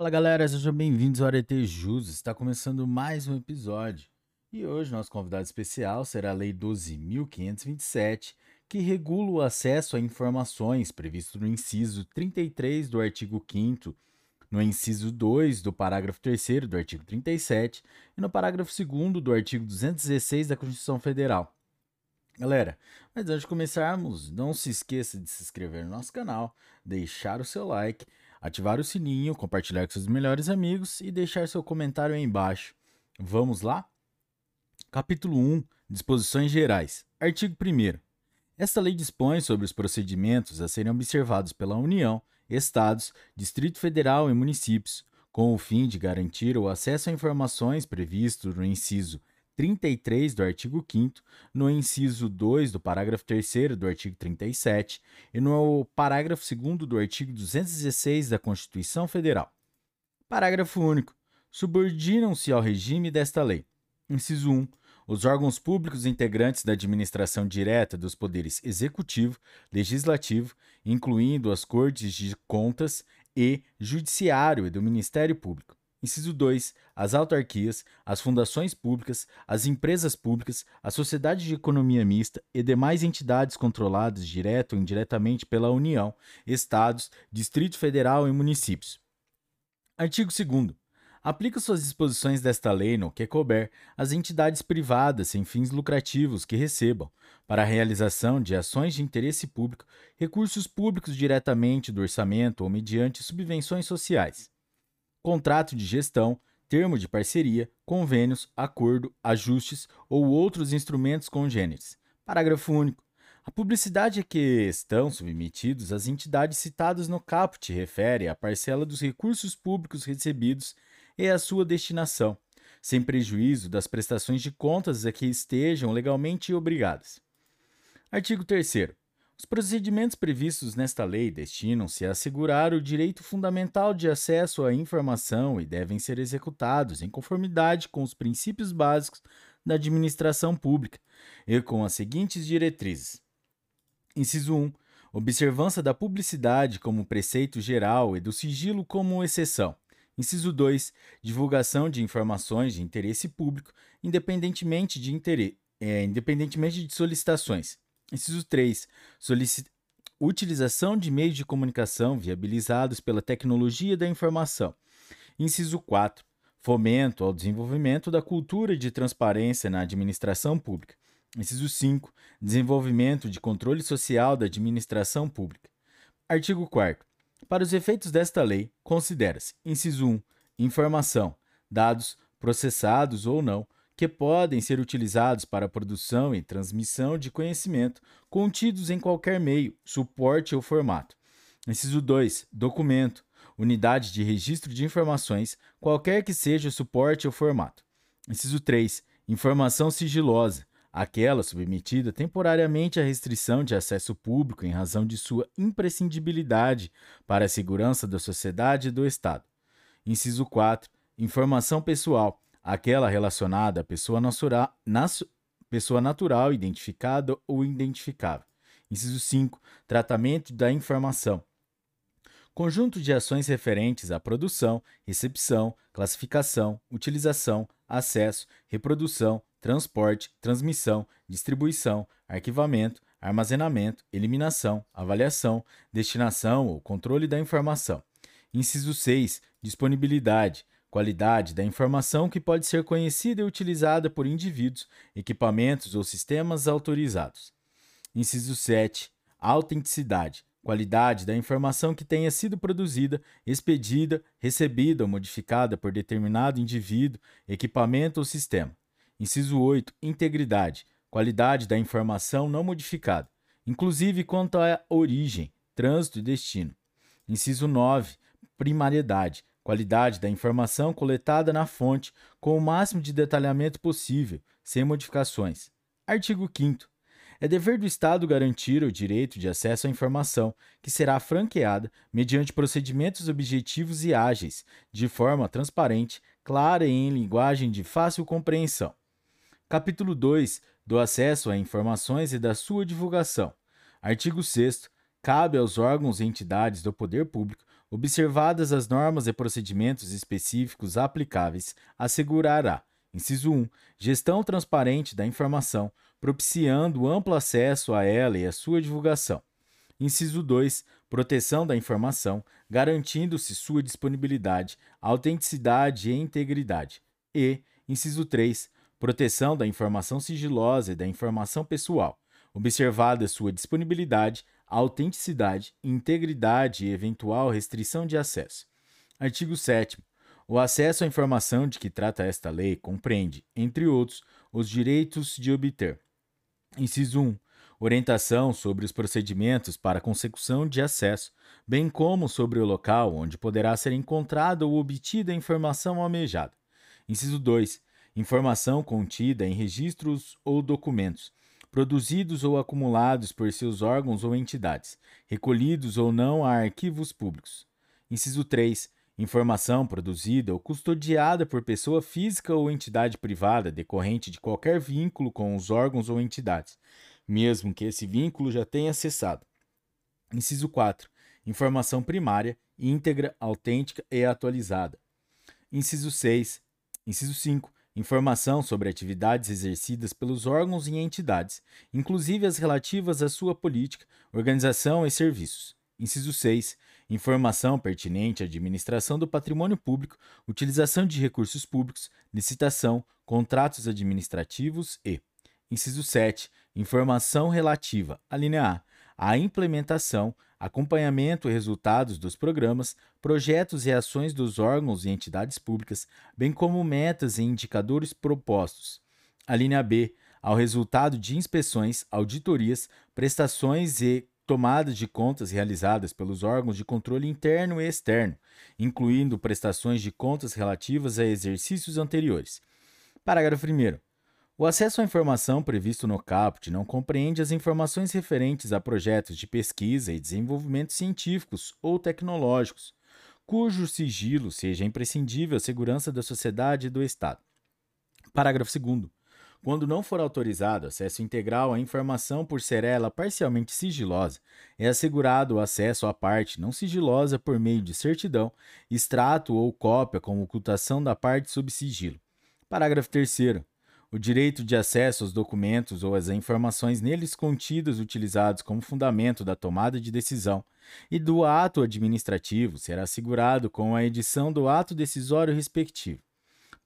Fala galera, sejam bem-vindos ao Arete Jus. Está começando mais um episódio. E hoje nosso convidado especial será a Lei 12.527, que regula o acesso a informações previsto no inciso 33 do artigo 5 no inciso 2 do parágrafo 3 do artigo 37 e no parágrafo 2 do artigo 216 da Constituição Federal. Galera, mas antes de começarmos, não se esqueça de se inscrever no nosso canal, deixar o seu like, ativar o sininho, compartilhar com seus melhores amigos e deixar seu comentário aí embaixo. Vamos lá? Capítulo 1 Disposições Gerais. Artigo 1. Esta lei dispõe sobre os procedimentos a serem observados pela União estados, Distrito Federal e municípios, com o fim de garantir o acesso a informações previsto no inciso 33 do artigo 5 no inciso 2 do parágrafo 3 do artigo 37 e no parágrafo 2 do artigo 216 da Constituição Federal. Parágrafo único. Subordinam-se ao regime desta lei. Inciso 1 os órgãos públicos integrantes da administração direta dos poderes executivo, legislativo, incluindo as Cortes de Contas e Judiciário e do Ministério Público. Inciso 2. As autarquias, as fundações públicas, as empresas públicas, a sociedade de economia mista e demais entidades controladas direto ou indiretamente pela União, Estados, Distrito Federal e municípios. Artigo 2 aplica suas disposições desta lei no que couber às entidades privadas sem fins lucrativos que recebam, para a realização de ações de interesse público, recursos públicos diretamente do orçamento ou mediante subvenções sociais. Contrato de gestão, termo de parceria, convênios, acordo, ajustes ou outros instrumentos congêneres. Parágrafo único. A publicidade a que estão submetidos as entidades citadas no caput refere à parcela dos recursos públicos recebidos e a sua destinação, sem prejuízo das prestações de contas a que estejam legalmente obrigadas. Artigo 3. Os procedimentos previstos nesta lei destinam-se a assegurar o direito fundamental de acesso à informação e devem ser executados em conformidade com os princípios básicos da administração pública e com as seguintes diretrizes. Inciso 1. Observância da publicidade como preceito geral e do sigilo como exceção. Inciso 2. Divulgação de informações de interesse público, independentemente de, interesse, é, independentemente de solicitações. Inciso 3. Solicit... Utilização de meios de comunicação viabilizados pela tecnologia da informação. Inciso 4. Fomento ao desenvolvimento da cultura de transparência na administração pública. Inciso 5. Desenvolvimento de controle social da administração pública. Artigo 4. Para os efeitos desta lei, considera-se, inciso 1, informação, dados processados ou não, que podem ser utilizados para a produção e transmissão de conhecimento contidos em qualquer meio, suporte ou formato. Inciso 2, documento, unidade de registro de informações, qualquer que seja o suporte ou formato. Inciso 3, informação sigilosa, aquela submetida temporariamente à restrição de acesso público em razão de sua imprescindibilidade para a segurança da sociedade e do Estado. Inciso 4. Informação pessoal, aquela relacionada à pessoa, natura, nas, pessoa natural identificada ou identificável. Inciso 5. Tratamento da informação. Conjunto de ações referentes à produção, recepção, classificação, utilização, acesso, reprodução, transporte, transmissão, distribuição, arquivamento, armazenamento, eliminação, avaliação, destinação ou controle da informação. Inciso 6. Disponibilidade, qualidade da informação que pode ser conhecida e utilizada por indivíduos, equipamentos ou sistemas autorizados. Inciso 7. Autenticidade, qualidade da informação que tenha sido produzida, expedida, recebida ou modificada por determinado indivíduo, equipamento ou sistema. Inciso 8. Integridade. Qualidade da informação não modificada, inclusive quanto à origem, trânsito e destino. Inciso 9. Primariedade. Qualidade da informação coletada na fonte, com o máximo de detalhamento possível, sem modificações. Artigo 5. É dever do Estado garantir o direito de acesso à informação, que será franqueada mediante procedimentos objetivos e ágeis, de forma transparente, clara e em linguagem de fácil compreensão. Capítulo 2 do acesso a informações e da sua divulgação. Artigo 6 cabe aos órgãos e entidades do poder público, observadas as normas e procedimentos específicos aplicáveis, assegurará, inciso 1, gestão transparente da informação, propiciando amplo acesso a ela e a sua divulgação. Inciso 2, proteção da informação, garantindo-se sua disponibilidade, autenticidade e integridade. E, inciso 3, proteção da informação sigilosa e da informação pessoal, observada sua disponibilidade, autenticidade, integridade e eventual restrição de acesso. Artigo 7. O acesso à informação de que trata esta lei compreende, entre outros, os direitos de obter. Inciso 1. Orientação sobre os procedimentos para consecução de acesso, bem como sobre o local onde poderá ser encontrada ou obtida a informação almejada. Inciso 2. Informação contida em registros ou documentos, produzidos ou acumulados por seus órgãos ou entidades, recolhidos ou não a arquivos públicos. Inciso 3. Informação produzida ou custodiada por pessoa física ou entidade privada decorrente de qualquer vínculo com os órgãos ou entidades, mesmo que esse vínculo já tenha cessado. Inciso 4. Informação primária, íntegra, autêntica e atualizada. Inciso 6. Inciso 5 informação sobre atividades exercidas pelos órgãos e entidades, inclusive as relativas à sua política, organização e serviços. Inciso 6. Informação pertinente à administração do patrimônio público, utilização de recursos públicos, licitação, contratos administrativos e. Inciso 7. Informação relativa, a linha A, implementação, acompanhamento e resultados dos programas, projetos e ações dos órgãos e entidades públicas, bem como metas e indicadores propostos. A linha B, ao resultado de inspeções, auditorias, prestações e tomadas de contas realizadas pelos órgãos de controle interno e externo, incluindo prestações de contas relativas a exercícios anteriores. Parágrafo 1. O acesso à informação previsto no CAPT não compreende as informações referentes a projetos de pesquisa e desenvolvimento científicos ou tecnológicos, cujo sigilo seja imprescindível à segurança da sociedade e do Estado. Parágrafo 2. Quando não for autorizado acesso integral à informação por ser ela parcialmente sigilosa, é assegurado o acesso à parte não sigilosa por meio de certidão, extrato ou cópia com ocultação da parte sob sigilo. Parágrafo 3 o direito de acesso aos documentos ou às informações neles contidas utilizados como fundamento da tomada de decisão e do ato administrativo será assegurado com a edição do ato decisório respectivo.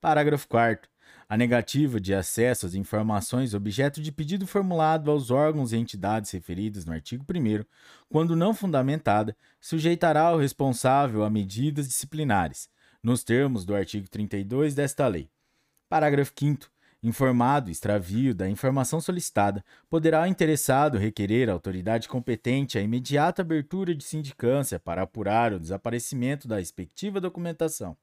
Parágrafo 4 a negativa de acesso às informações objeto de pedido formulado aos órgãos e entidades referidos no artigo 1, quando não fundamentada, sujeitará o responsável a medidas disciplinares, nos termos do artigo 32 desta lei. Parágrafo 5 Informado extravio da informação solicitada, poderá o interessado requerer à autoridade competente a imediata abertura de sindicância para apurar o desaparecimento da respectiva documentação.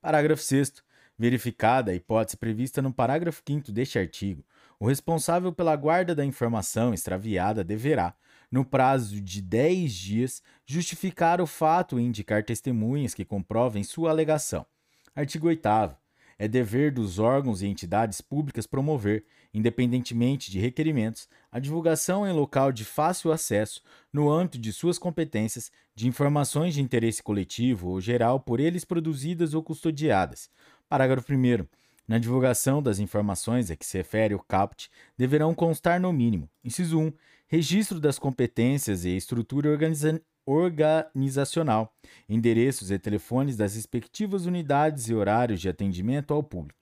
Parágrafo 6. Verificada a hipótese prevista no parágrafo 5 deste artigo, o responsável pela guarda da informação extraviada deverá, no prazo de 10 dias, justificar o fato e indicar testemunhas que comprovem sua alegação. Artigo 8. É dever dos órgãos e entidades públicas promover, independentemente de requerimentos, a divulgação em local de fácil acesso, no âmbito de suas competências, de informações de interesse coletivo ou geral por eles produzidas ou custodiadas. Parágrafo 1. Na divulgação das informações a que se refere o CAPT, deverão constar no mínimo: inciso 1, registro das competências e estrutura organiza organizacional, endereços e telefones das respectivas unidades e horários de atendimento ao público.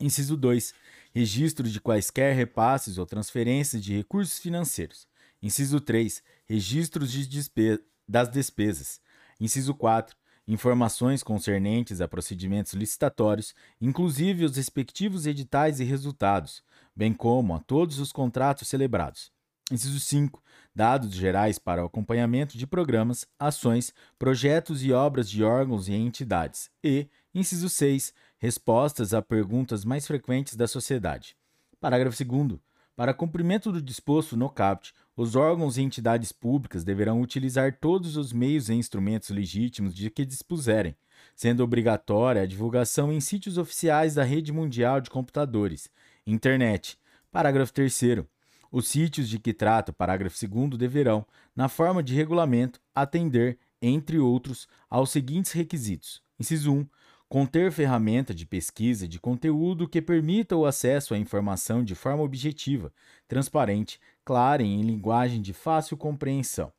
Inciso 2. Registro de quaisquer repasses ou transferências de recursos financeiros. Inciso 3. Registros de despe das despesas. Inciso 4. Informações concernentes a procedimentos licitatórios, inclusive os respectivos editais e resultados, bem como a todos os contratos celebrados. Inciso 5. Dados gerais para o acompanhamento de programas, ações, projetos e obras de órgãos e entidades. E, inciso 6. Respostas a perguntas mais frequentes da sociedade. Parágrafo 2. Para cumprimento do disposto no CAPT, os órgãos e entidades públicas deverão utilizar todos os meios e instrumentos legítimos de que dispuserem, sendo obrigatória a divulgação em sítios oficiais da Rede Mundial de Computadores, Internet. Parágrafo 3. Os sítios de que trata o parágrafo 2 deverão, na forma de regulamento, atender, entre outros, aos seguintes requisitos: inciso 1 conter ferramenta de pesquisa de conteúdo que permita o acesso à informação de forma objetiva, transparente, clara e em linguagem de fácil compreensão.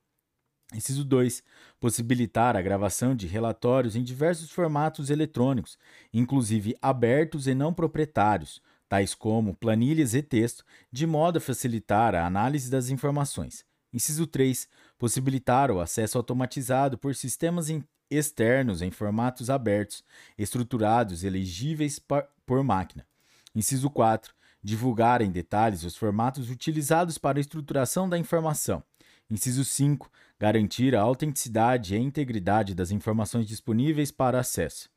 Inciso 2. Possibilitar a gravação de relatórios em diversos formatos eletrônicos, inclusive abertos e não proprietários, tais como planilhas e texto, de modo a facilitar a análise das informações. Inciso 3. Possibilitar o acesso automatizado por sistemas externos em formatos abertos, estruturados e legíveis por máquina. Inciso 4. Divulgar em detalhes os formatos utilizados para a estruturação da informação. Inciso 5. Garantir a autenticidade e integridade das informações disponíveis para acesso.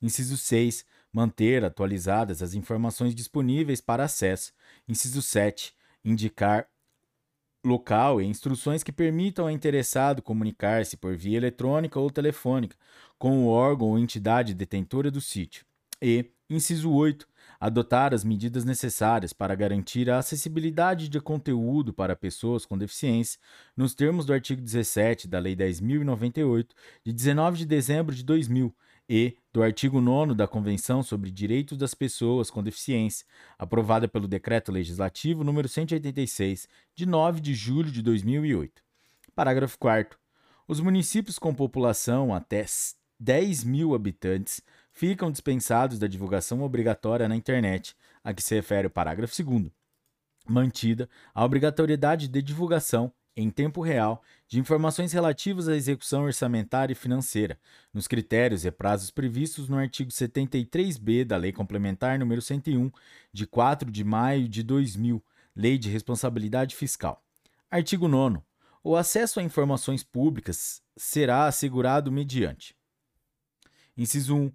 Inciso 6. Manter atualizadas as informações disponíveis para acesso. Inciso 7. Indicar local e instruções que permitam ao interessado comunicar-se por via eletrônica ou telefônica com o órgão ou entidade detentora do sítio. E, inciso 8, adotar as medidas necessárias para garantir a acessibilidade de conteúdo para pessoas com deficiência, nos termos do artigo 17 da Lei 10.098, de 19 de dezembro de 2000, e do artigo 9 da Convenção sobre Direitos das Pessoas com Deficiência, aprovada pelo Decreto Legislativo número 186, de 9 de julho de 2008. Parágrafo 4 Os municípios com população até 10 mil habitantes ficam dispensados da divulgação obrigatória na internet, a que se refere o parágrafo 2 mantida a obrigatoriedade de divulgação em tempo real de informações relativas à execução orçamentária e financeira, nos critérios e prazos previstos no artigo 73b da Lei Complementar nº 101, de 4 de maio de 2000, Lei de Responsabilidade Fiscal. Artigo 9. O acesso a informações públicas será assegurado mediante: Inciso 1.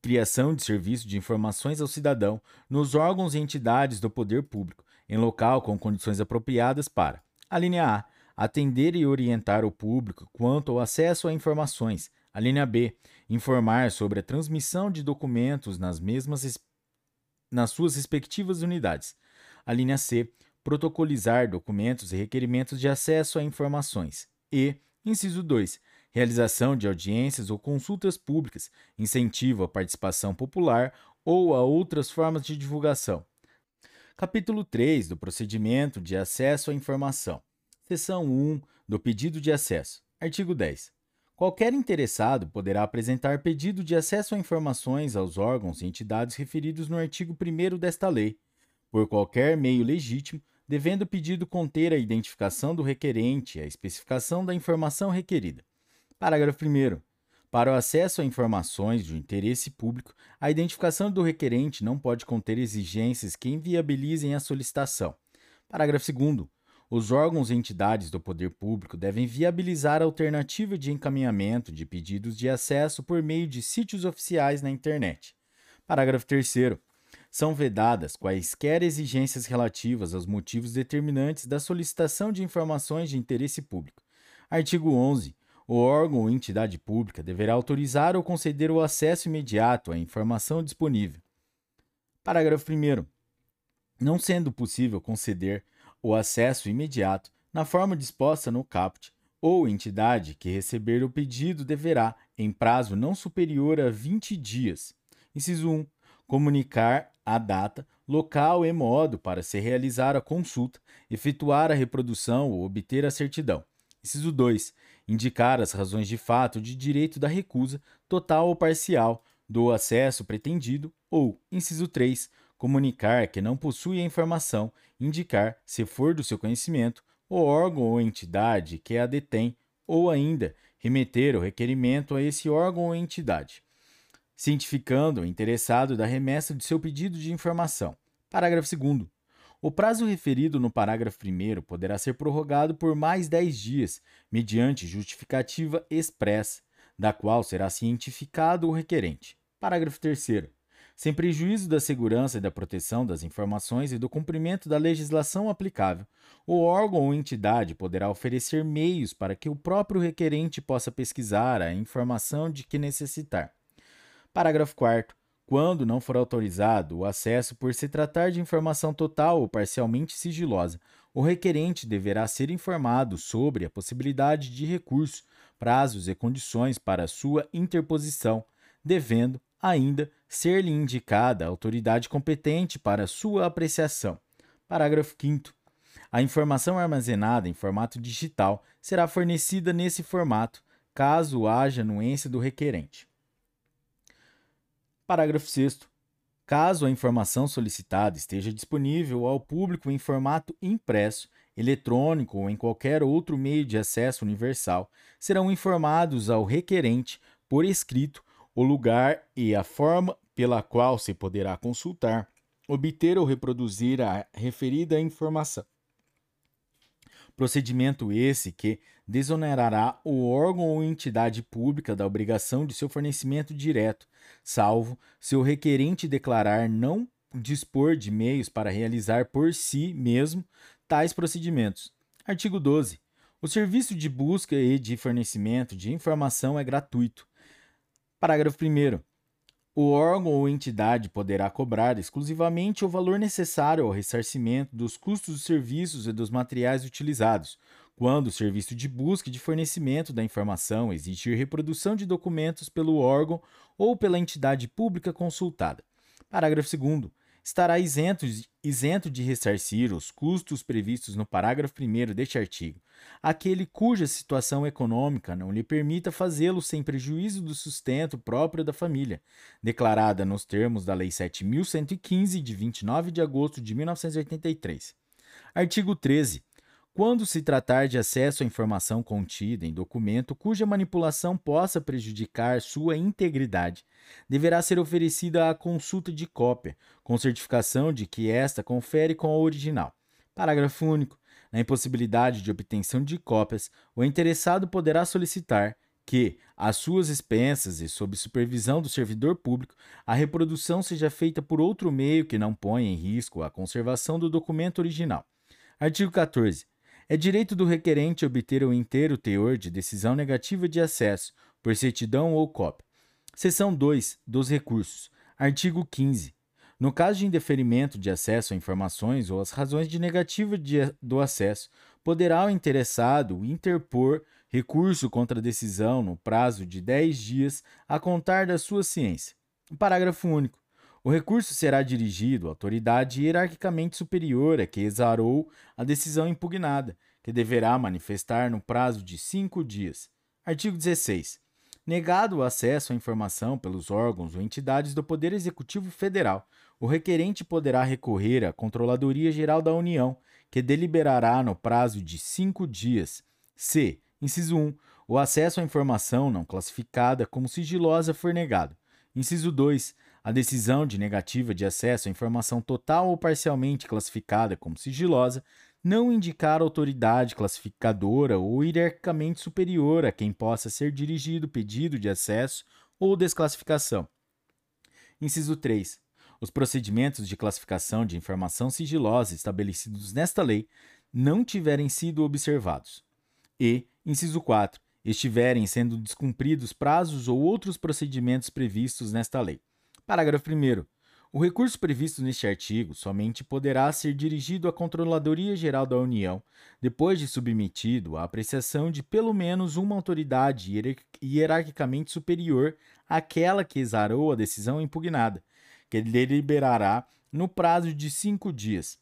Criação de serviço de informações ao cidadão nos órgãos e entidades do poder público, em local com condições apropriadas para a linha A. Atender e orientar o público quanto ao acesso a informações. A linha B. Informar sobre a transmissão de documentos nas mesmas nas suas respectivas unidades. A linha C. Protocolizar documentos e requerimentos de acesso a informações. E, inciso 2. Realização de audiências ou consultas públicas, incentivo à participação popular ou a outras formas de divulgação. Capítulo 3 do Procedimento de Acesso à Informação. Seção 1 do Pedido de Acesso. Artigo 10. Qualquer interessado poderá apresentar pedido de acesso a informações aos órgãos e entidades referidos no artigo 1 desta lei, por qualquer meio legítimo, devendo o pedido conter a identificação do requerente e a especificação da informação requerida. Parágrafo 1. Para o acesso a informações de interesse público, a identificação do requerente não pode conter exigências que inviabilizem a solicitação. Parágrafo 2. Os órgãos e entidades do poder público devem viabilizar a alternativa de encaminhamento de pedidos de acesso por meio de sítios oficiais na internet. Parágrafo 3. São vedadas quaisquer exigências relativas aos motivos determinantes da solicitação de informações de interesse público. Artigo 11 o órgão ou entidade pública deverá autorizar ou conceder o acesso imediato à informação disponível. Parágrafo 1. Não sendo possível conceder o acesso imediato na forma disposta no caput, ou entidade que receber o pedido deverá, em prazo não superior a 20 dias, inciso 1, comunicar a data, local e modo para se realizar a consulta, efetuar a reprodução ou obter a certidão. Inciso 2 indicar as razões de fato de direito da recusa, total ou parcial, do acesso pretendido, ou, inciso 3, comunicar que não possui a informação, indicar, se for do seu conhecimento, o órgão ou entidade que a detém, ou ainda remeter o requerimento a esse órgão ou entidade, cientificando o interessado da remessa de seu pedido de informação. Parágrafo 2. O prazo referido no parágrafo 1 poderá ser prorrogado por mais 10 dias, mediante justificativa expressa, da qual será cientificado o requerente. Parágrafo 3. Sem prejuízo da segurança e da proteção das informações e do cumprimento da legislação aplicável, o órgão ou entidade poderá oferecer meios para que o próprio requerente possa pesquisar a informação de que necessitar. Parágrafo 4 quando não for autorizado o acesso por se tratar de informação total ou parcialmente sigilosa, o requerente deverá ser informado sobre a possibilidade de recurso, prazos e condições para sua interposição, devendo, ainda, ser-lhe indicada a autoridade competente para sua apreciação. Parágrafo 5. A informação armazenada em formato digital será fornecida nesse formato, caso haja anuência do requerente. Parágrafo 6. Caso a informação solicitada esteja disponível ao público em formato impresso, eletrônico ou em qualquer outro meio de acesso universal, serão informados ao requerente, por escrito, o lugar e a forma pela qual se poderá consultar, obter ou reproduzir a referida informação. Procedimento esse que desonerará o órgão ou entidade pública da obrigação de seu fornecimento direto, salvo se o requerente declarar não dispor de meios para realizar por si mesmo tais procedimentos. Artigo 12. O serviço de busca e de fornecimento de informação é gratuito. Parágrafo 1. O órgão ou entidade poderá cobrar exclusivamente o valor necessário ao ressarcimento dos custos dos serviços e dos materiais utilizados, quando o serviço de busca e de fornecimento da informação exigir reprodução de documentos pelo órgão ou pela entidade pública consultada. Parágrafo 2 estará isento, isento de ressarcir os custos previstos no parágrafo 1 deste artigo, aquele cuja situação econômica não lhe permita fazê-lo sem prejuízo do sustento próprio da família, declarada nos termos da Lei 7.115, de 29 de agosto de 1983. Artigo 13 quando se tratar de acesso à informação contida em documento cuja manipulação possa prejudicar sua integridade, deverá ser oferecida a consulta de cópia, com certificação de que esta confere com a original. Parágrafo único. Na impossibilidade de obtenção de cópias, o interessado poderá solicitar que, às suas expensas e sob supervisão do servidor público, a reprodução seja feita por outro meio que não ponha em risco a conservação do documento original. Artigo 14. É direito do requerente obter o inteiro teor de decisão negativa de acesso, por certidão ou cópia. Seção 2 dos recursos. Artigo 15. No caso de indeferimento de acesso a informações ou as razões de negativa de, do acesso, poderá o interessado interpor recurso contra a decisão no prazo de 10 dias a contar da sua ciência. Parágrafo único. O recurso será dirigido à autoridade hierarquicamente superior a que exarou a decisão impugnada, que deverá manifestar no prazo de cinco dias. Artigo 16. Negado o acesso à informação pelos órgãos ou entidades do Poder Executivo Federal, o requerente poderá recorrer à Controladoria Geral da União, que deliberará no prazo de cinco dias. C. Inciso 1. O acesso à informação não classificada como sigilosa for negado. Inciso 2. A decisão de negativa de acesso à informação total ou parcialmente classificada como sigilosa não indicar autoridade classificadora ou hierarquicamente superior a quem possa ser dirigido pedido de acesso ou desclassificação. Inciso 3. Os procedimentos de classificação de informação sigilosa estabelecidos nesta lei não tiverem sido observados. E, inciso 4, estiverem sendo descumpridos prazos ou outros procedimentos previstos nesta lei. Parágrafo 1. O recurso previsto neste artigo somente poderá ser dirigido à Controladoria Geral da União, depois de submetido à apreciação de pelo menos uma autoridade hierarquicamente superior àquela que exarou a decisão impugnada, que deliberará no prazo de cinco dias.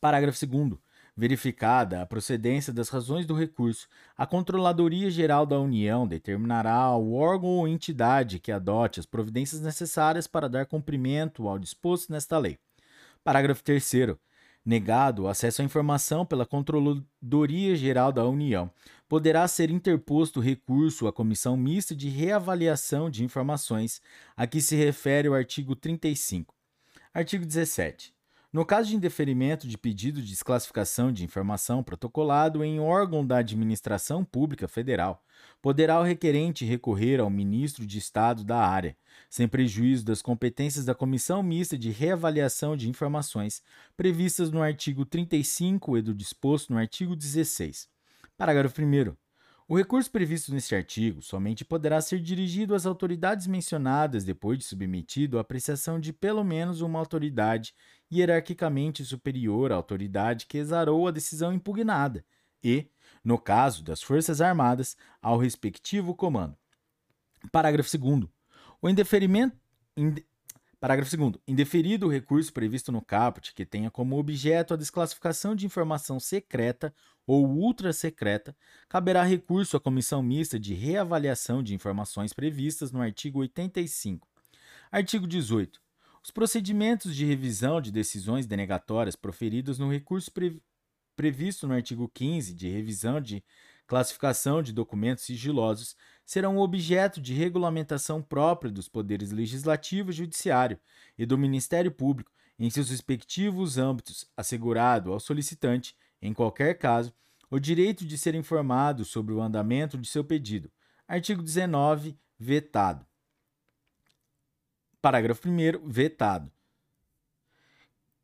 Parágrafo 2 verificada a procedência das razões do recurso, a Controladoria Geral da União determinará ao órgão ou entidade que adote as providências necessárias para dar cumprimento ao disposto nesta lei. Parágrafo 3. Negado o acesso à informação pela Controladoria Geral da União, poderá ser interposto recurso à Comissão Mista de Reavaliação de Informações, a que se refere o artigo 35. Artigo 17. No caso de indeferimento de pedido de desclassificação de informação protocolado em órgão da administração pública federal, poderá o requerente recorrer ao ministro de Estado da área, sem prejuízo das competências da Comissão Mista de Reavaliação de Informações, previstas no artigo 35 e do disposto no artigo 16. Parágrafo 1. O recurso previsto neste artigo somente poderá ser dirigido às autoridades mencionadas depois de submetido à apreciação de pelo menos uma autoridade hierarquicamente superior à autoridade que exarou a decisão impugnada e, no caso das Forças Armadas, ao respectivo comando. Parágrafo 2. O indeferimento. Inde, parágrafo 2. Indeferido o recurso previsto no caput que tenha como objeto a desclassificação de informação secreta ou ultra secreta, caberá recurso à comissão mista de reavaliação de informações previstas no artigo 85. Artigo 18. Os procedimentos de revisão de decisões denegatórias proferidas no recurso pre previsto no artigo 15 de revisão de classificação de documentos sigilosos serão objeto de regulamentação própria dos poderes legislativo e judiciário e do Ministério Público em seus respectivos âmbitos, assegurado ao solicitante, em qualquer caso, o direito de ser informado sobre o andamento de seu pedido. Artigo 19, vetado. Parágrafo 1 vetado.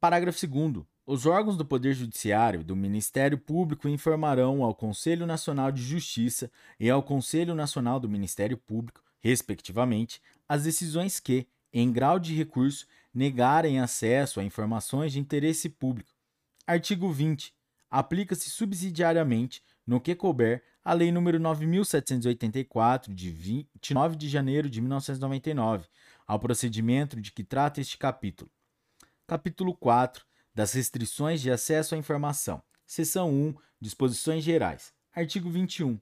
Parágrafo 2 os órgãos do Poder Judiciário e do Ministério Público informarão ao Conselho Nacional de Justiça e ao Conselho Nacional do Ministério Público, respectivamente, as decisões que, em grau de recurso, negarem acesso a informações de interesse público. Artigo 20. Aplica-se subsidiariamente, no que couber, a Lei nº 9784 de 29 de janeiro de 1999, ao procedimento de que trata este capítulo. Capítulo 4 das restrições de acesso à informação. Seção 1. Disposições gerais. Artigo 21.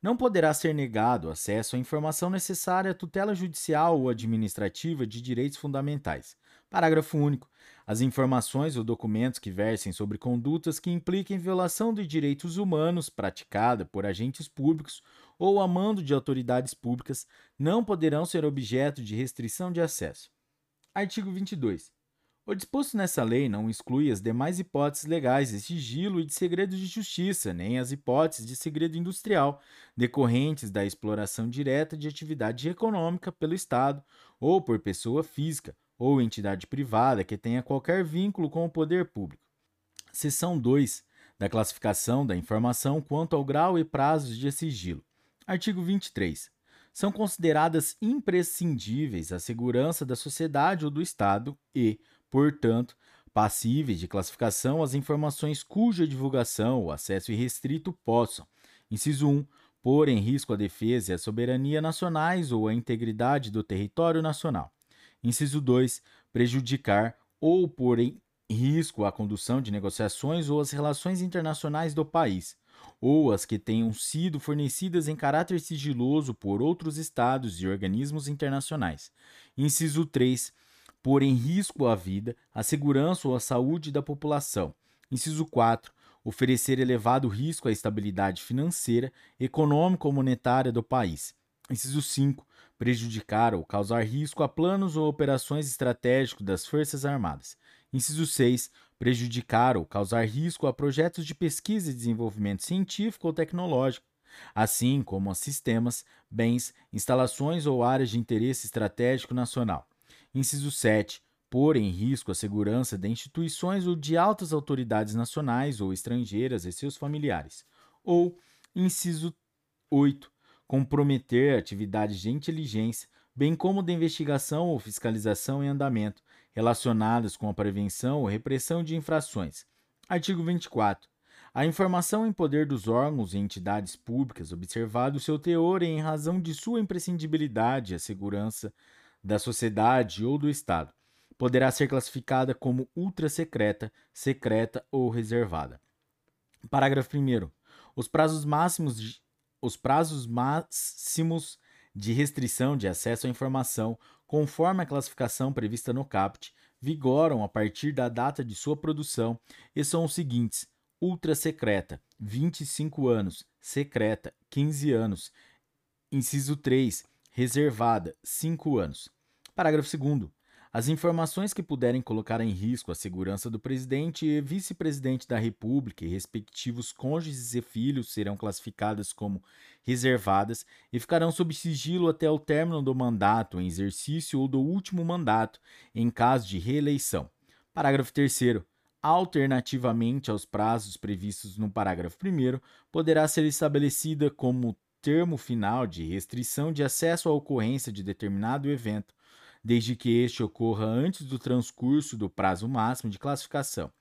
Não poderá ser negado acesso à informação necessária à tutela judicial ou administrativa de direitos fundamentais. Parágrafo único. As informações ou documentos que versem sobre condutas que impliquem violação de direitos humanos praticada por agentes públicos ou a mando de autoridades públicas não poderão ser objeto de restrição de acesso. Artigo 22. O disposto nessa lei não exclui as demais hipóteses legais de sigilo e de segredo de justiça, nem as hipóteses de segredo industrial, decorrentes da exploração direta de atividade econômica pelo Estado ou por pessoa física ou entidade privada que tenha qualquer vínculo com o poder público. Seção 2 da classificação da informação quanto ao grau e prazos de sigilo. Artigo 23 são consideradas imprescindíveis à segurança da sociedade ou do Estado e, portanto, passíveis de classificação as informações cuja divulgação ou acesso irrestrito possam, inciso 1, pôr em risco a defesa e a soberania nacionais ou a integridade do território nacional. Inciso 2, prejudicar ou pôr em risco a condução de negociações ou as relações internacionais do país, ou as que tenham sido fornecidas em caráter sigiloso por outros estados e organismos internacionais. Inciso 3, pôr em risco a vida, a segurança ou a saúde da população. Inciso 4. Oferecer elevado risco à estabilidade financeira, econômica ou monetária do país. Inciso 5. Prejudicar ou causar risco a planos ou operações estratégicos das Forças Armadas. Inciso 6. Prejudicar ou causar risco a projetos de pesquisa e desenvolvimento científico ou tecnológico, assim como a sistemas, bens, instalações ou áreas de interesse estratégico nacional. Inciso 7. Pôr em risco a segurança de instituições ou de altas autoridades nacionais ou estrangeiras e seus familiares. Ou, inciso 8. Comprometer atividades de inteligência, bem como de investigação ou fiscalização em andamento, relacionadas com a prevenção ou repressão de infrações. Artigo 24. A informação em poder dos órgãos e entidades públicas, observado o seu teor em razão de sua imprescindibilidade à segurança da sociedade ou do Estado. Poderá ser classificada como ultra secreta, secreta ou reservada. Parágrafo 1. Os prazos máximos de, os prazos máximos de restrição de acesso à informação, conforme a classificação prevista no CAPT, vigoram a partir da data de sua produção e são os seguintes: ultra secreta, 25 anos, secreta, 15 anos. Inciso 3, reservada, 5 anos. Parágrafo 2. As informações que puderem colocar em risco a segurança do presidente e vice-presidente da República e respectivos cônjuges e filhos serão classificadas como reservadas e ficarão sob sigilo até o término do mandato em exercício ou do último mandato, em caso de reeleição. Parágrafo 3. alternativamente aos prazos previstos no parágrafo 1, poderá ser estabelecida como termo final de restrição de acesso à ocorrência de determinado evento, desde que este ocorra antes do transcurso do prazo máximo de classificação.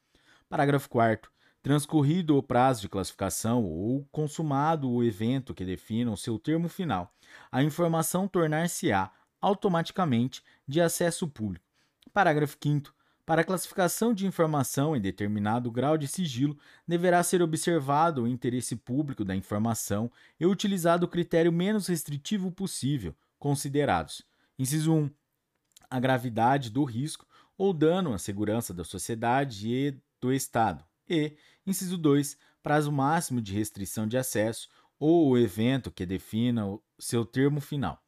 Parágrafo 4. Transcorrido o prazo de classificação ou consumado o evento que defina o seu termo final, a informação tornar-se-á automaticamente de acesso público. Parágrafo 5. Para a classificação de informação em determinado grau de sigilo, deverá ser observado o interesse público da informação e utilizado o critério menos restritivo possível, considerados: inciso 1, a gravidade do risco ou dano à segurança da sociedade e do Estado, e, inciso 2, prazo máximo de restrição de acesso ou o evento que defina o seu termo final.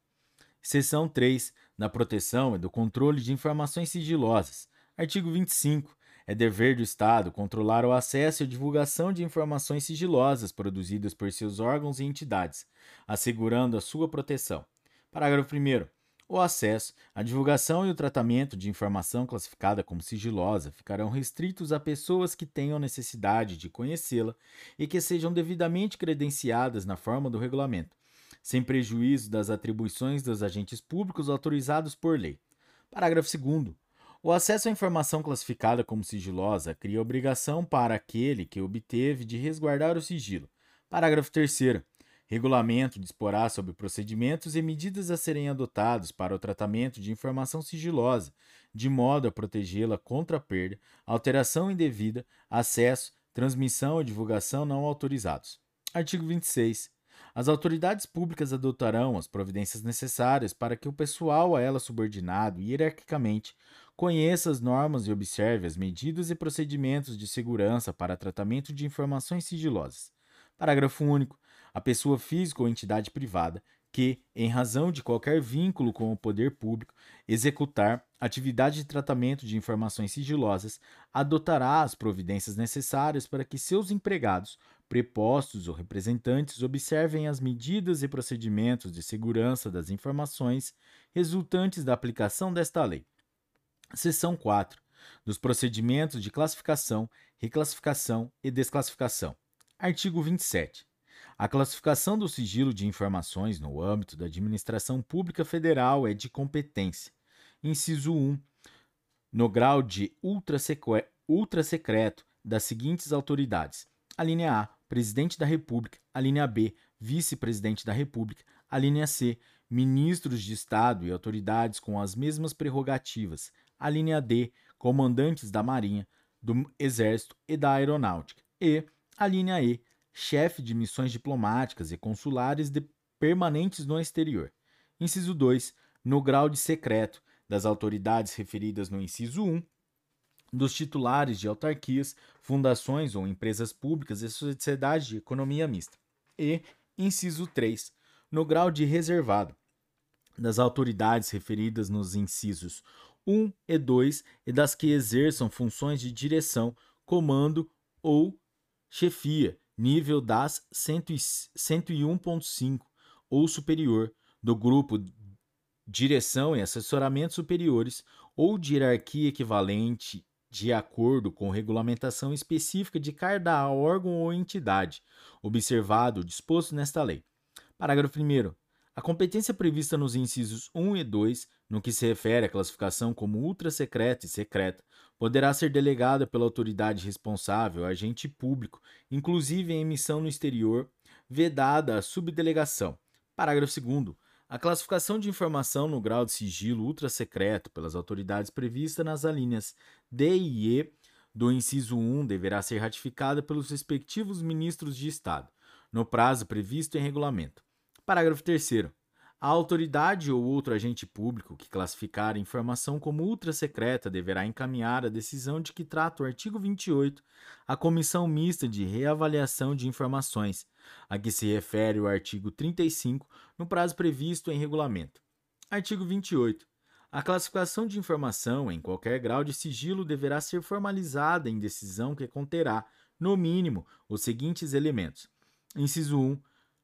Seção 3 da proteção e do controle de informações sigilosas. Artigo 25. É dever do Estado controlar o acesso e a divulgação de informações sigilosas produzidas por seus órgãos e entidades, assegurando a sua proteção. Parágrafo 1. O acesso, a divulgação e o tratamento de informação classificada como sigilosa ficarão restritos a pessoas que tenham necessidade de conhecê-la e que sejam devidamente credenciadas na forma do regulamento, sem prejuízo das atribuições dos agentes públicos autorizados por lei. Parágrafo 2. O acesso à informação classificada como sigilosa cria obrigação para aquele que obteve de resguardar o sigilo. Parágrafo 3. Regulamento disporá sobre procedimentos e medidas a serem adotados para o tratamento de informação sigilosa, de modo a protegê-la contra perda, alteração indevida, acesso, transmissão e divulgação não autorizados. Artigo 26. As autoridades públicas adotarão as providências necessárias para que o pessoal a ela subordinado hierarquicamente conheça as normas e observe as medidas e procedimentos de segurança para tratamento de informações sigilosas. Parágrafo único. A pessoa física ou entidade privada que, em razão de qualquer vínculo com o poder público, executar atividade de tratamento de informações sigilosas, adotará as providências necessárias para que seus empregados prepostos ou representantes observem as medidas e procedimentos de segurança das informações resultantes da aplicação desta lei. Seção 4. Dos procedimentos de classificação, reclassificação e desclassificação. Artigo 27. A classificação do sigilo de informações no âmbito da administração pública federal é de competência. Inciso 1. No grau de ultrasecreto das seguintes autoridades: a linha A, presidente da República, a linha B, vice-presidente da República, a linha C, ministros de Estado e autoridades com as mesmas prerrogativas, a linha D, comandantes da Marinha, do Exército e da Aeronáutica, e a linha E, chefe de missões diplomáticas e consulares permanentes no exterior. Inciso 2, no grau de secreto das autoridades referidas no inciso 1, dos titulares de autarquias, fundações ou empresas públicas e sociedades de economia mista. E, inciso 3, no grau de reservado, das autoridades referidas nos incisos 1 e 2 e das que exerçam funções de direção, comando ou chefia, nível das 101.5 ou superior, do grupo direção e assessoramento superiores ou de hierarquia equivalente de acordo com regulamentação específica de cada órgão ou entidade, observado o disposto nesta lei. Parágrafo 1. A competência prevista nos incisos 1 e 2, no que se refere à classificação como ultra secreta e secreta, poderá ser delegada pela autoridade responsável, agente público, inclusive em emissão no exterior, vedada a subdelegação. Parágrafo 2. A classificação de informação no grau de sigilo ultra-secreto pelas autoridades prevista nas alíneas D e E do inciso 1 deverá ser ratificada pelos respectivos ministros de Estado, no prazo previsto em regulamento. Parágrafo 3. A autoridade ou outro agente público que classificar a informação como ultra-secreta deverá encaminhar a decisão de que trata o artigo 28 à Comissão Mista de Reavaliação de Informações, a que se refere o artigo 35, no prazo previsto em regulamento. Artigo 28. A classificação de informação em qualquer grau de sigilo deverá ser formalizada em decisão que conterá, no mínimo, os seguintes elementos: inciso 1,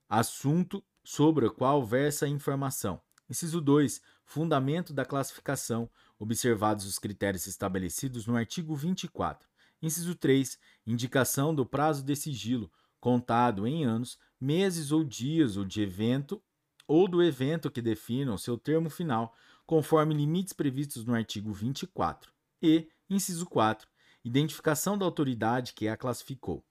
assunto sobre o qual versa a informação. Inciso 2, fundamento da classificação, observados os critérios estabelecidos no artigo 24. Inciso 3. Indicação do prazo de sigilo, contado em anos, meses ou dias ou de evento ou do evento que definam seu termo final, conforme limites previstos no artigo 24. E, inciso 4, identificação da autoridade que a classificou.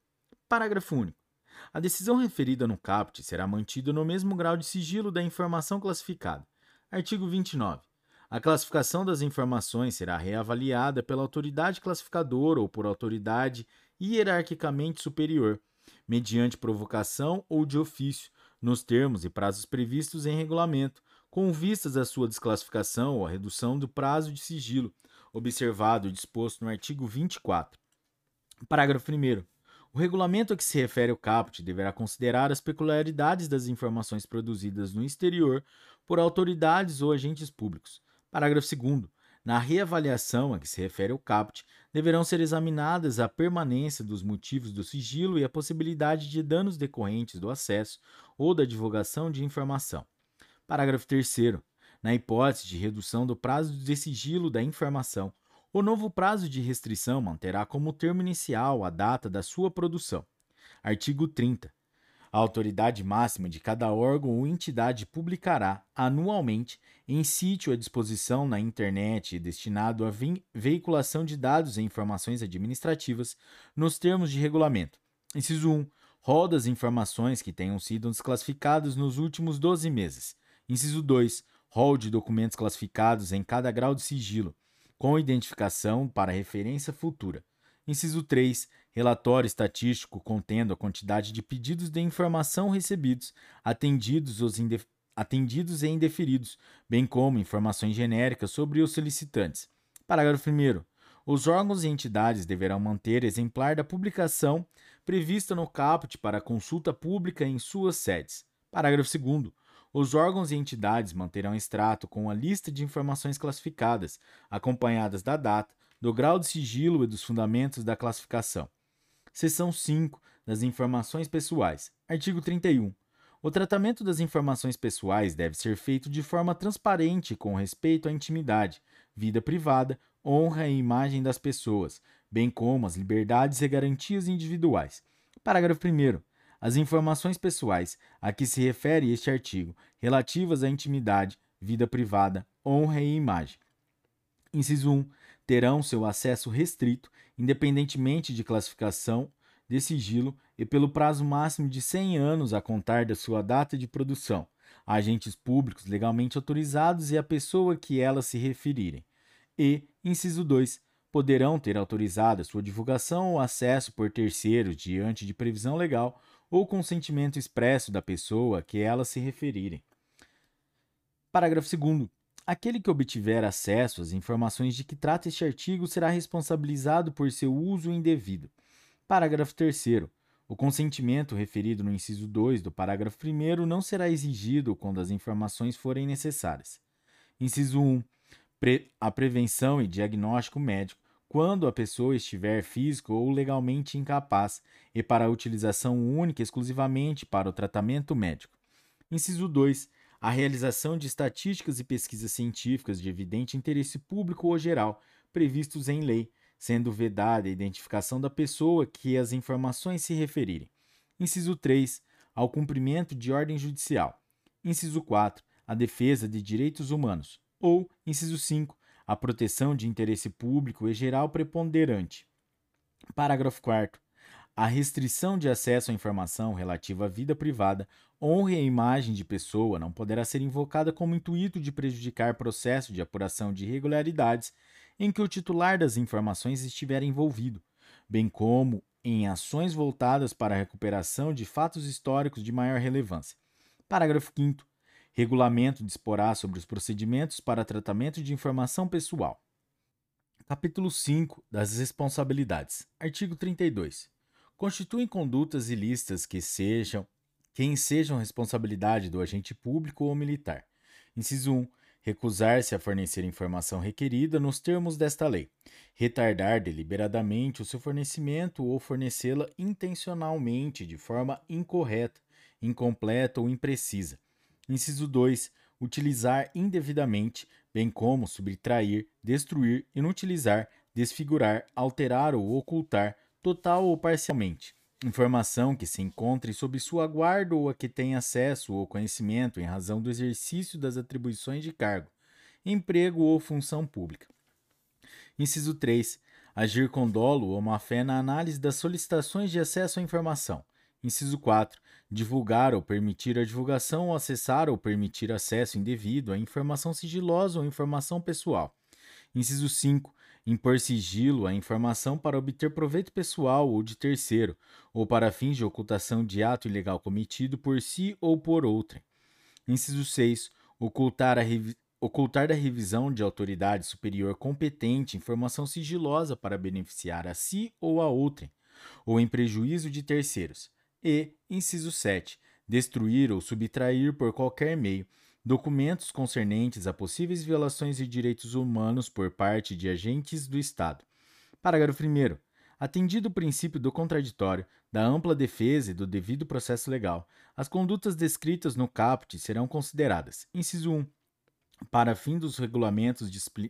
Parágrafo único. A decisão referida no caput será mantida no mesmo grau de sigilo da informação classificada. Artigo 29. A classificação das informações será reavaliada pela autoridade classificadora ou por autoridade hierarquicamente superior, mediante provocação ou de ofício, nos termos e prazos previstos em regulamento, com vistas à sua desclassificação ou à redução do prazo de sigilo, observado o disposto no artigo 24. Parágrafo 1. O regulamento a que se refere o caput deverá considerar as peculiaridades das informações produzidas no exterior por autoridades ou agentes públicos. Parágrafo 2. Na reavaliação a que se refere o caput, deverão ser examinadas a permanência dos motivos do sigilo e a possibilidade de danos decorrentes do acesso ou da divulgação de informação. Parágrafo 3. Na hipótese de redução do prazo de sigilo da informação, o novo prazo de restrição manterá como termo inicial a data da sua produção. Artigo 30. A autoridade máxima de cada órgão ou entidade publicará, anualmente, em sítio à disposição na internet destinado à veiculação de dados e informações administrativas, nos termos de regulamento. Inciso 1. Rol das informações que tenham sido desclassificadas nos últimos 12 meses. Inciso 2. Rol de documentos classificados em cada grau de sigilo, com identificação para referência futura. Inciso 3. Relatório estatístico contendo a quantidade de pedidos de informação recebidos, atendidos, os atendidos e indeferidos, bem como informações genéricas sobre os solicitantes. Parágrafo 1. Os órgãos e entidades deverão manter exemplar da publicação prevista no caput para consulta pública em suas sedes. Parágrafo 2. Os órgãos e entidades manterão extrato com a lista de informações classificadas, acompanhadas da data, do grau de sigilo e dos fundamentos da classificação. Seção 5 das informações pessoais. Artigo 31. O tratamento das informações pessoais deve ser feito de forma transparente com respeito à intimidade, vida privada, honra e imagem das pessoas, bem como as liberdades e garantias individuais. Parágrafo 1. As informações pessoais a que se refere este artigo, relativas à intimidade, vida privada, honra e imagem. Inciso 1. Terão seu acesso restrito, independentemente de classificação de sigilo e pelo prazo máximo de 100 anos a contar da sua data de produção, a agentes públicos legalmente autorizados e a pessoa que elas se referirem. E, inciso 2, poderão ter autorizado a sua divulgação ou acesso por terceiros diante de previsão legal ou consentimento expresso da pessoa a que elas se referirem. Parágrafo 2. Aquele que obtiver acesso às informações de que trata este artigo será responsabilizado por seu uso indevido. Parágrafo 3. O consentimento referido no inciso 2 do parágrafo 1 não será exigido quando as informações forem necessárias. Inciso 1. Pre a prevenção e diagnóstico médico quando a pessoa estiver físico ou legalmente incapaz e para utilização única exclusivamente para o tratamento médico. Inciso 2. A realização de estatísticas e pesquisas científicas de evidente interesse público ou geral, previstos em lei, sendo vedada a identificação da pessoa que as informações se referirem. Inciso 3. Ao cumprimento de ordem judicial. Inciso 4. A defesa de direitos humanos. Ou, inciso 5 a proteção de interesse público e geral preponderante. Parágrafo 4. A restrição de acesso à informação relativa à vida privada, honra e imagem de pessoa não poderá ser invocada como intuito de prejudicar processo de apuração de irregularidades em que o titular das informações estiver envolvido, bem como em ações voltadas para a recuperação de fatos históricos de maior relevância. Parágrafo 5. Regulamento disporá sobre os procedimentos para tratamento de informação pessoal. Capítulo 5 das responsabilidades. Artigo 32. Constituem condutas ilícitas que sejam quem sejam responsabilidade do agente público ou militar. Inciso 1. Recusar-se a fornecer informação requerida nos termos desta lei. Retardar deliberadamente o seu fornecimento ou fornecê-la intencionalmente de forma incorreta, incompleta ou imprecisa Inciso 2. Utilizar indevidamente, bem como subtrair, destruir, inutilizar, desfigurar, alterar ou ocultar, total ou parcialmente, informação que se encontre sob sua guarda ou a que tenha acesso ou conhecimento em razão do exercício das atribuições de cargo, emprego ou função pública. Inciso 3. Agir com dolo ou má-fé na análise das solicitações de acesso à informação. Inciso 4. Divulgar ou permitir a divulgação ou acessar ou permitir acesso indevido a informação sigilosa ou informação pessoal. Inciso 5. Impor sigilo à informação para obter proveito pessoal ou de terceiro, ou para fins de ocultação de ato ilegal cometido por si ou por outrem. Inciso 6. Ocultar, ocultar da revisão de autoridade superior competente informação sigilosa para beneficiar a si ou a outrem, ou em prejuízo de terceiros. E, inciso 7. Destruir ou subtrair por qualquer meio documentos concernentes a possíveis violações de direitos humanos por parte de agentes do Estado. Parágrafo 1. Atendido o princípio do contraditório, da ampla defesa e do devido processo legal, as condutas descritas no caput serão consideradas: inciso 1. Para fim dos regulamentos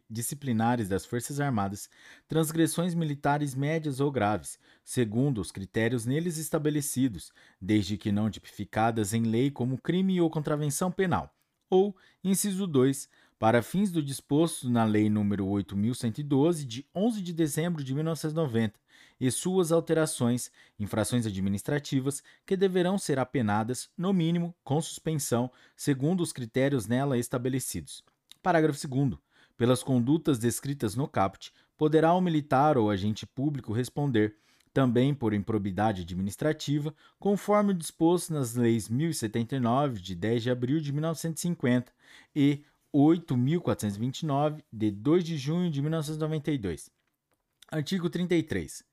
disciplinares das Forças Armadas, transgressões militares médias ou graves, segundo os critérios neles estabelecidos, desde que não tipificadas em lei como crime ou contravenção penal. Ou, inciso 2, para fins do disposto na Lei nº 8.112, de 11 de dezembro de 1990, e suas alterações, infrações administrativas, que deverão ser apenadas, no mínimo, com suspensão, segundo os critérios nela estabelecidos. Parágrafo 2. Pelas condutas descritas no caput, poderá o militar ou agente público responder, também por improbidade administrativa, conforme disposto nas leis 1079 de 10 de abril de 1950 e 8429 de 2 de junho de 1992. Artigo 33.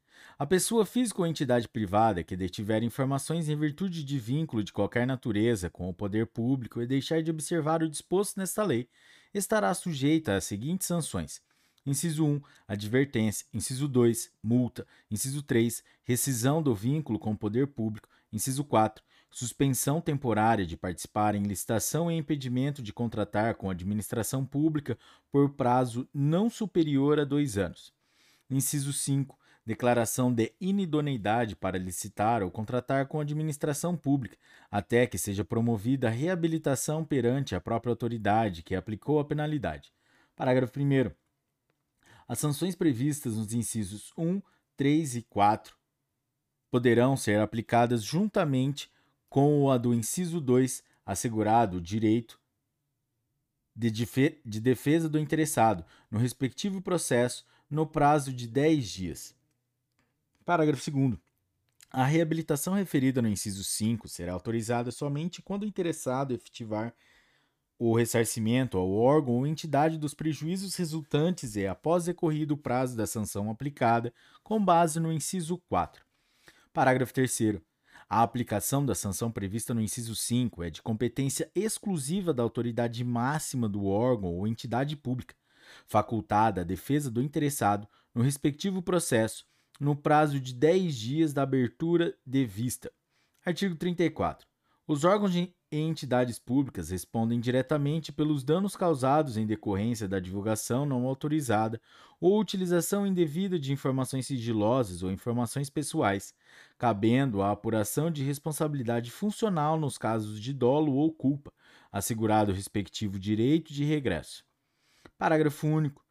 A pessoa física ou entidade privada que detiver informações em virtude de vínculo de qualquer natureza com o poder público e deixar de observar o disposto nesta lei, estará sujeita às seguintes sanções: Inciso 1, advertência. Inciso 2, multa. Inciso 3, rescisão do vínculo com o poder público. Inciso 4, suspensão temporária de participar em licitação e impedimento de contratar com a administração pública por prazo não superior a dois anos. Inciso 5, declaração de inidoneidade para licitar ou contratar com a administração pública, até que seja promovida a reabilitação perante a própria autoridade que aplicou a penalidade. Parágrafo 1. As sanções previstas nos incisos 1, 3 e 4 poderão ser aplicadas juntamente com a do inciso 2, assegurado o direito de, de defesa do interessado no respectivo processo no prazo de 10 dias. Parágrafo 2. A reabilitação referida no inciso 5 será autorizada somente quando o interessado efetivar o ressarcimento ao órgão ou entidade dos prejuízos resultantes é após decorrido o prazo da sanção aplicada, com base no inciso 4. Parágrafo 3. A aplicação da sanção prevista no inciso 5 é de competência exclusiva da autoridade máxima do órgão ou entidade pública, facultada à defesa do interessado no respectivo processo, no prazo de 10 dias da abertura de vista. Artigo 34. Os órgãos e entidades públicas respondem diretamente pelos danos causados em decorrência da divulgação não autorizada ou utilização indevida de informações sigilosas ou informações pessoais, cabendo a apuração de responsabilidade funcional nos casos de dolo ou culpa, assegurado o respectivo direito de regresso. Parágrafo único.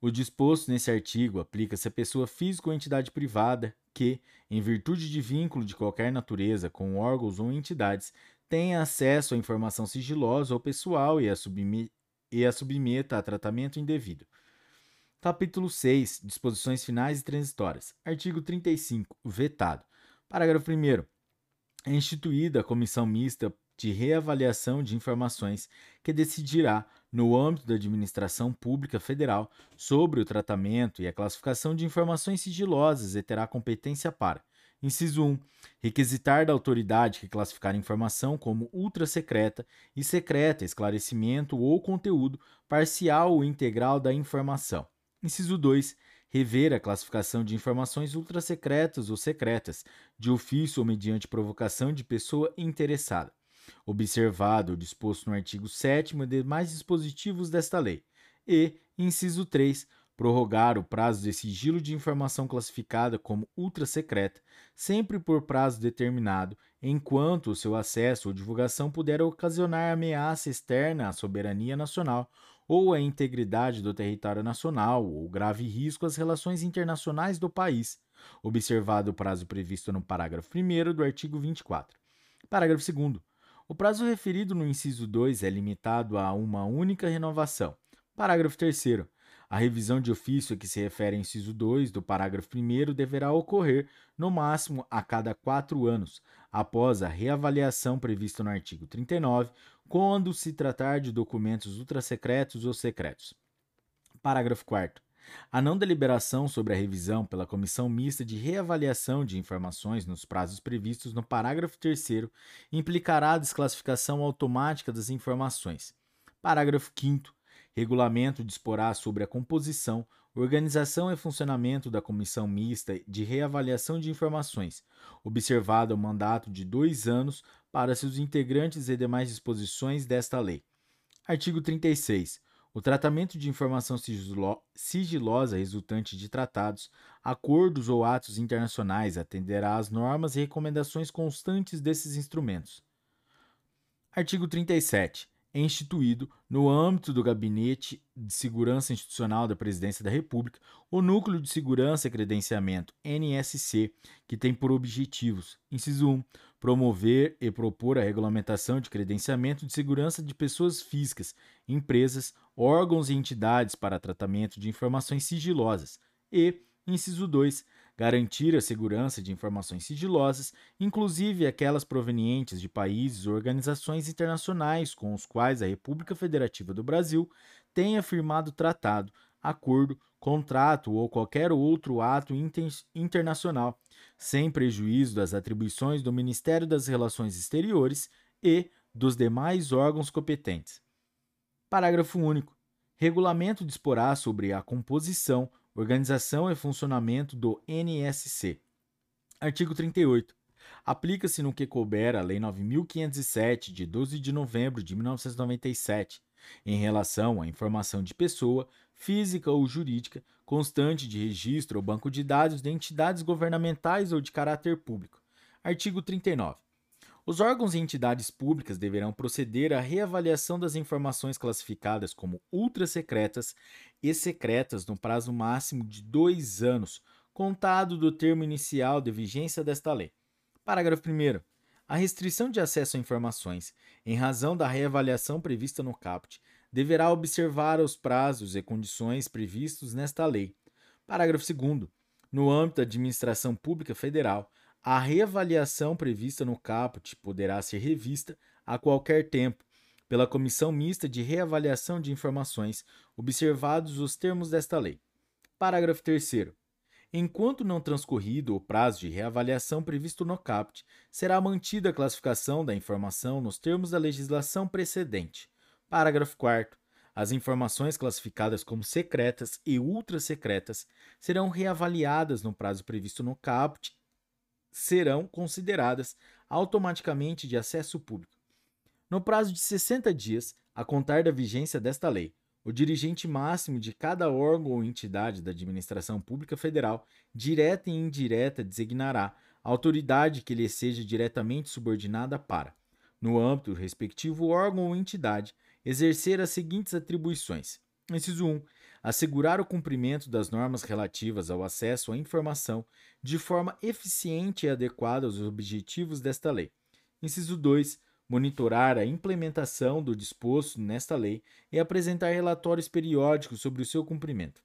O disposto nesse artigo aplica-se à pessoa física ou entidade privada que, em virtude de vínculo de qualquer natureza com órgãos ou entidades, tenha acesso à informação sigilosa ou pessoal e a, e a submeta a tratamento indevido. Capítulo 6. Disposições finais e transitórias. Artigo 35. Vetado. Parágrafo 1. É instituída a comissão mista de reavaliação de informações que decidirá, no âmbito da administração pública federal, sobre o tratamento e a classificação de informações sigilosas e terá competência para Inciso 1. Requisitar da autoridade que classificar informação como ultra secreta e secreta esclarecimento ou conteúdo parcial ou integral da informação. Inciso 2. Rever a classificação de informações ultra secretas ou secretas, de ofício ou mediante provocação de pessoa interessada. Observado o disposto no artigo 7 e demais dispositivos desta lei. E, inciso 3 prorrogar o prazo de sigilo de informação classificada como ultra secreta, sempre por prazo determinado, enquanto o seu acesso ou divulgação puder ocasionar ameaça externa à soberania nacional ou à integridade do território nacional ou grave risco às relações internacionais do país, observado o prazo previsto no parágrafo 1 do artigo 24. Parágrafo 2. O prazo referido no inciso 2 é limitado a uma única renovação. Parágrafo 3. A revisão de ofício a que se refere ao inciso 2 do parágrafo 1 deverá ocorrer, no máximo, a cada quatro anos, após a reavaliação prevista no artigo 39, quando se tratar de documentos ultrasecretos ou secretos. Parágrafo 4. A não deliberação sobre a revisão pela Comissão Mista de Reavaliação de Informações nos prazos previstos no parágrafo 3 implicará a desclassificação automática das informações. Parágrafo 5 Regulamento disporá sobre a composição, organização e funcionamento da Comissão Mista de Reavaliação de Informações, observado o mandato de dois anos para seus integrantes e demais disposições desta lei. Artigo 36. O tratamento de informação sigilosa resultante de tratados, acordos ou atos internacionais atenderá às normas e recomendações constantes desses instrumentos. Artigo 37 é instituído, no âmbito do Gabinete de Segurança Institucional da Presidência da República, o Núcleo de Segurança e Credenciamento, NSC, que tem por objetivos: inciso 1. Promover e propor a regulamentação de credenciamento de segurança de pessoas físicas, empresas, órgãos e entidades para tratamento de informações sigilosas. E, inciso 2 garantir a segurança de informações sigilosas, inclusive aquelas provenientes de países ou organizações internacionais com os quais a República Federativa do Brasil tenha firmado tratado, acordo, contrato ou qualquer outro ato inter internacional, sem prejuízo das atribuições do Ministério das Relações Exteriores e dos demais órgãos competentes. Parágrafo único. Regulamento disporá sobre a composição, Organização e funcionamento do NSC. Artigo 38. Aplica-se no que couber a Lei 9507, de 12 de novembro de 1997, em relação à informação de pessoa, física ou jurídica, constante de registro ou banco de dados de entidades governamentais ou de caráter público. Artigo 39. Os órgãos e entidades públicas deverão proceder à reavaliação das informações classificadas como ultrasecretas e secretas no prazo máximo de dois anos, contado do termo inicial de vigência desta lei. Parágrafo 1. A restrição de acesso a informações, em razão da reavaliação prevista no CAPT, deverá observar os prazos e condições previstos nesta lei. Parágrafo 2. No âmbito da administração pública federal, a reavaliação prevista no caput poderá ser revista a qualquer tempo pela Comissão Mista de Reavaliação de Informações, observados os termos desta lei. Parágrafo 3. Enquanto não transcorrido o prazo de reavaliação previsto no CAPT, será mantida a classificação da informação nos termos da legislação precedente. Parágrafo 4. As informações classificadas como secretas e ultrasecretas serão reavaliadas no prazo previsto no CAPT serão consideradas automaticamente de acesso público. No prazo de 60 dias, a contar da vigência desta lei, o dirigente máximo de cada órgão ou entidade da administração pública federal, direta e indireta, designará a autoridade que lhe seja diretamente subordinada para, no âmbito do respectivo órgão ou entidade, exercer as seguintes atribuições: Inciso 1 assegurar o cumprimento das normas relativas ao acesso à informação de forma eficiente e adequada aos objetivos desta lei. Inciso 2. Monitorar a implementação do disposto nesta lei e apresentar relatórios periódicos sobre o seu cumprimento.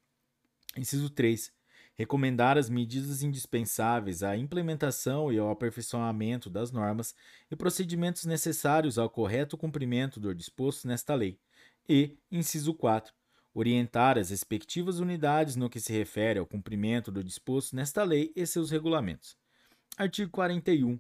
Inciso 3. Recomendar as medidas indispensáveis à implementação e ao aperfeiçoamento das normas e procedimentos necessários ao correto cumprimento do disposto nesta lei. E, inciso 4 orientar as respectivas unidades no que se refere ao cumprimento do disposto nesta lei e seus regulamentos. Artigo 41.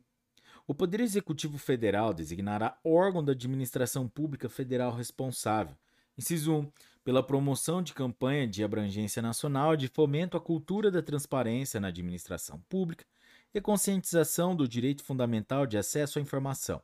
O Poder Executivo Federal designará órgão da administração pública federal responsável. Inciso 1. Pela promoção de campanha de abrangência nacional de fomento à cultura da transparência na administração pública e conscientização do direito fundamental de acesso à informação.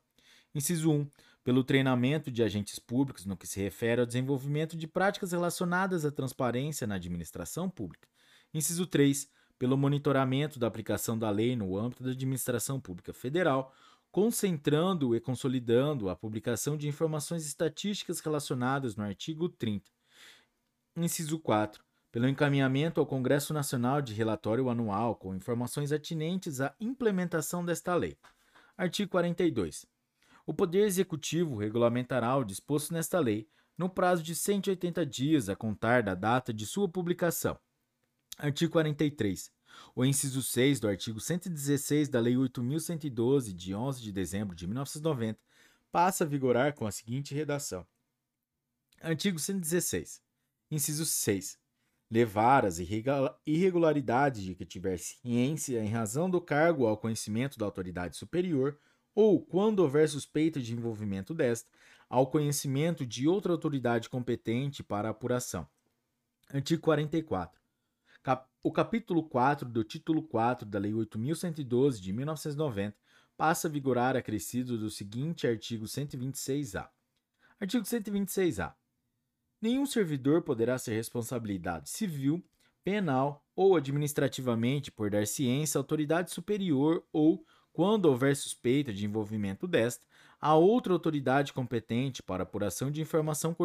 Inciso 1 pelo treinamento de agentes públicos no que se refere ao desenvolvimento de práticas relacionadas à transparência na administração pública. Inciso 3, pelo monitoramento da aplicação da lei no âmbito da administração pública federal, concentrando e consolidando a publicação de informações estatísticas relacionadas no artigo 30. Inciso 4. Pelo encaminhamento ao Congresso Nacional de relatório anual com informações atinentes à implementação desta lei. Artigo 42. O Poder Executivo regulamentará o disposto nesta lei no prazo de 180 dias a contar da data de sua publicação. Artigo 43. O inciso 6 do artigo 116 da Lei 8.112, de 11 de dezembro de 1990, passa a vigorar com a seguinte redação: Artigo 116. Inciso 6. Levar as irregularidades de que tiver ciência em razão do cargo ao conhecimento da autoridade superior, ou, quando houver suspeita de envolvimento desta, ao conhecimento de outra autoridade competente para apuração. Artigo 44. O capítulo 4 do título 4 da Lei 8.112 de 1990 passa a vigorar acrescido do seguinte artigo 126-A. Artigo 126-A. Nenhum servidor poderá ser responsabilidade civil, penal ou administrativamente por dar ciência à autoridade superior ou, quando houver suspeita de envolvimento desta, a outra autoridade competente para apuração de informação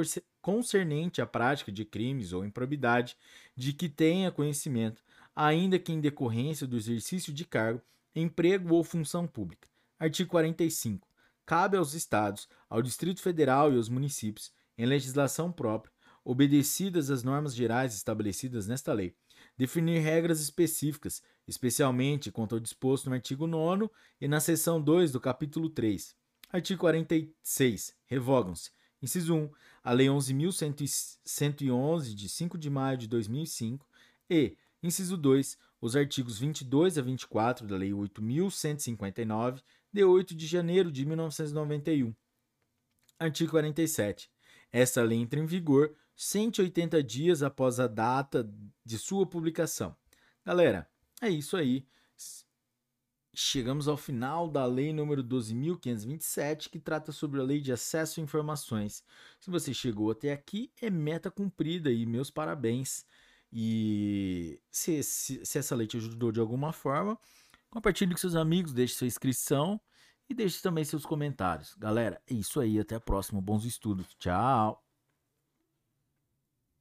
concernente à prática de crimes ou improbidade de que tenha conhecimento, ainda que em decorrência do exercício de cargo, emprego ou função pública. Artigo 45. Cabe aos Estados, ao Distrito Federal e aos municípios, em legislação própria, obedecidas as normas gerais estabelecidas nesta lei, definir regras específicas, especialmente quanto ao disposto no artigo 9 e na seção 2 do capítulo 3 Artigo 46. Revogam-se. Inciso 1. A Lei 11.111, de 5 de maio de 2005. E, inciso 2. Os artigos 22 a 24 da Lei 8.159, de 8 de janeiro de 1991. Artigo 47. Esta lei entra em vigor 180 dias após a data de sua publicação. Galera, é isso aí chegamos ao final da lei número 12.527, que trata sobre a lei de acesso a informações. Se você chegou até aqui, é meta cumprida e meus parabéns. E se, se, se essa lei te ajudou de alguma forma, compartilhe com seus amigos, deixe sua inscrição e deixe também seus comentários. Galera, é isso aí, até a próxima. Bons estudos. Tchau!